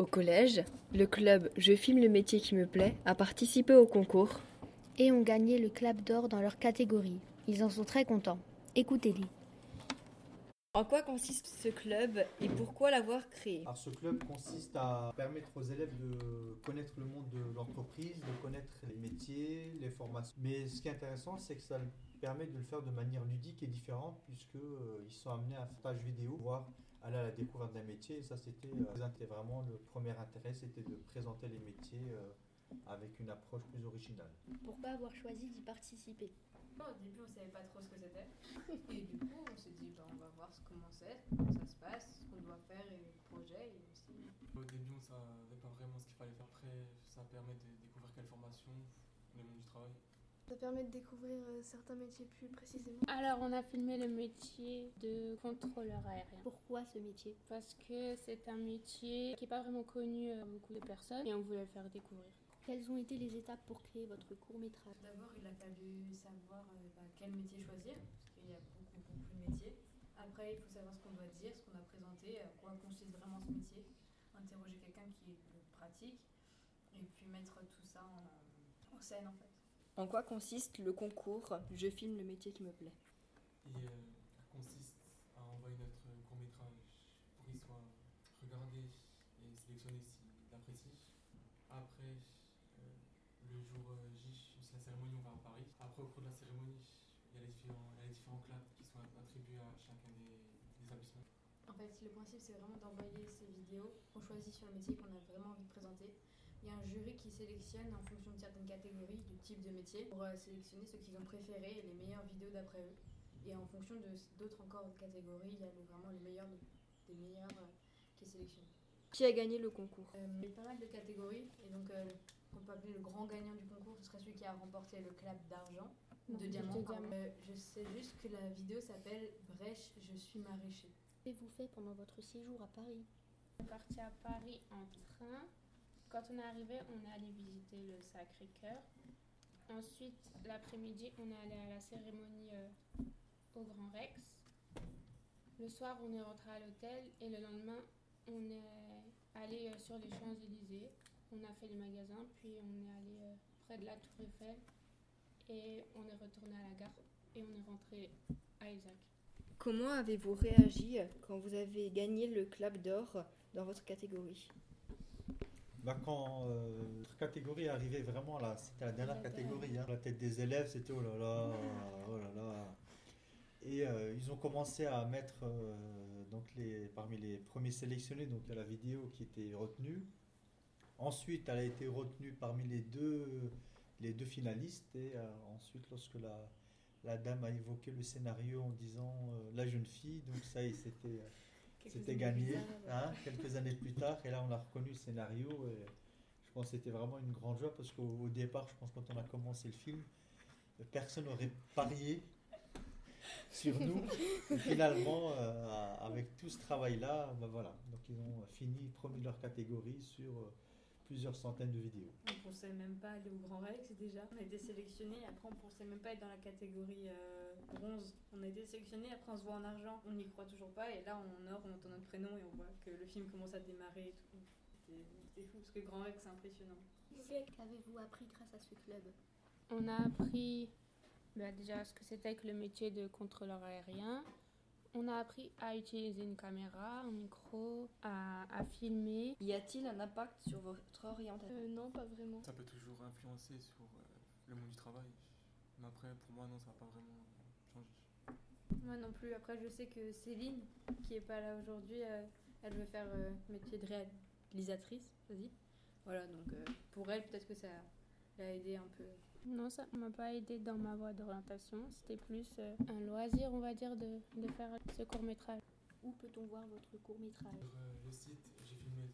Au collège, le club Je filme le métier qui me plaît a participé au concours et ont gagné le clap d'or dans leur catégorie. Ils en sont très contents. Écoutez-les. En quoi consiste ce club et pourquoi l'avoir créé? Alors, ce club consiste à permettre aux élèves de connaître le monde de l'entreprise, de connaître les métiers, les formations. Mais ce qui est intéressant, c'est que ça permet de le faire de manière ludique et différente, puisqu'ils euh, sont amenés à un stage vidéo, voir aller à la découverte d'un métier. Et ça, c'était euh, vraiment le premier intérêt, c'était de présenter les métiers euh, avec une approche plus originale. Pourquoi avoir choisi d'y participer au début, on savait pas trop ce que c'était. Et du coup, on s'est dit, bah, on va voir comment c'est, comment ça se passe, ce qu'on doit faire et le projet. Et aussi... Au début, on ne savait pas vraiment ce qu'il fallait faire. Après, ça permet de découvrir quelle formation, le monde du travail. Ça permet de découvrir euh, certains métiers plus précisément. Alors, on a filmé le métier de contrôleur aérien. Pourquoi ce métier? Parce que c'est un métier qui n'est pas vraiment connu à beaucoup de personnes et on voulait le faire découvrir. Quelles ont été les étapes pour créer votre court métrage D'abord, il a fallu savoir euh, bah, quel métier choisir, parce qu'il y a beaucoup, beaucoup de métiers. Après, il faut savoir ce qu'on doit dire, ce qu'on a présenté, à quoi consiste vraiment ce métier. Interroger quelqu'un qui le pratique, et puis mettre tout ça en, en, scène en fait. En quoi consiste le concours Je filme le métier qui me plaît? Il euh, consiste à envoyer notre court métrage pour qu'il soit regardé et sélectionné s'il apprécie. Après, le jour J, c'est la cérémonie, on va à Paris. Après, au cours de la cérémonie, il y a les différents, il y a les différents claps qui sont attribués à chacun des, des établissements. En fait, le principe, c'est vraiment d'envoyer ces vidéos qu'on choisit sur le métier qu'on a vraiment envie de présenter. Il y a un jury qui sélectionne en fonction de certaines catégories, du type de métier, pour euh, sélectionner ceux qu'ils ont préféré et les meilleures vidéos d'après eux. Et en fonction de d'autres encore catégories, il y a le, vraiment les meilleurs des meilleurs euh, qui est sélectionné. Qui a gagné le concours? Euh, Il y a pas mal de catégories et donc euh, on peut appeler le grand gagnant du concours, ce serait celui qui a remporté le clap d'argent, de diamant. Euh, je sais juste que la vidéo s'appelle Brèche, je suis maraîcher. Qu'avez-vous fait pendant votre séjour à Paris On est parti à Paris en train. Quand on est arrivé, on est allé visiter le Sacré-Cœur. Ensuite, l'après-midi, on est allé à la cérémonie euh, au Grand Rex. Le soir, on est rentré à l'hôtel et le lendemain, on est allé euh, sur les Champs-Élysées. On a fait les magasins, puis on est allé euh, près de la Tour Eiffel et on est retourné à la gare et on est rentré à Isaac. Comment avez-vous réagi quand vous avez gagné le clap d'or dans votre catégorie? Bah quand euh, notre catégorie arrivait vraiment là, c'était la dernière catégorie. Hein. La tête des élèves, c'était oh là là, oh là là. Et euh, ils ont commencé à mettre euh, donc les, parmi les premiers sélectionnés, donc il y a la vidéo qui était retenue. Ensuite, elle a été retenue parmi les deux, les deux finalistes. Et euh, ensuite, lorsque la, la dame a évoqué le scénario en disant euh, la jeune fille, donc ça y est, c'était, c'était gagné. Hein, quelques années plus tard, et là, on a reconnu le scénario. Et je pense que c'était vraiment une grande joie parce qu'au départ, je pense quand on a commencé le film, personne n'aurait parié sur nous. Et finalement, euh, avec tout ce travail-là, ben voilà. Donc ils ont fini premier de leur catégorie sur euh, plusieurs centaines de vidéos. On ne pensait même pas aller au Grand Rex déjà. On a été sélectionné. Après, on ne pensait même pas être dans la catégorie euh, bronze. On a été sélectionné. Après, on se voit en argent. On n'y croit toujours pas. Et là, en or, on entend notre prénom et on voit que le film commence à démarrer et tout. C'était fou parce que Grand Rex, c'est impressionnant. Qu'avez-vous appris grâce à ce club? On a appris bah, déjà ce que c'était que le métier de contrôleur aérien. On a appris à utiliser une caméra, un micro, à, à filmer. Y a-t-il un impact sur votre orientation? Euh, Non, pas vraiment. Ça peut toujours influencer sur euh, le monde du travail. Mais après, pour moi, non, ça n'a pas vraiment changé. Moi non plus. Après, je sais que Céline, qui est pas là aujourd'hui, euh, elle veut faire métier de réalisatrice, vas-y. Voilà, donc pour elle, peut-être que ça l'a aidé un peu. Non, ça ne m'a pas aidé dans ma voie d'orientation. C'était plus euh, un loisir, on va dire, de, de faire ce court métrage. Où peut-on voir votre court métrage? Sur euh, le site J'ai filmé,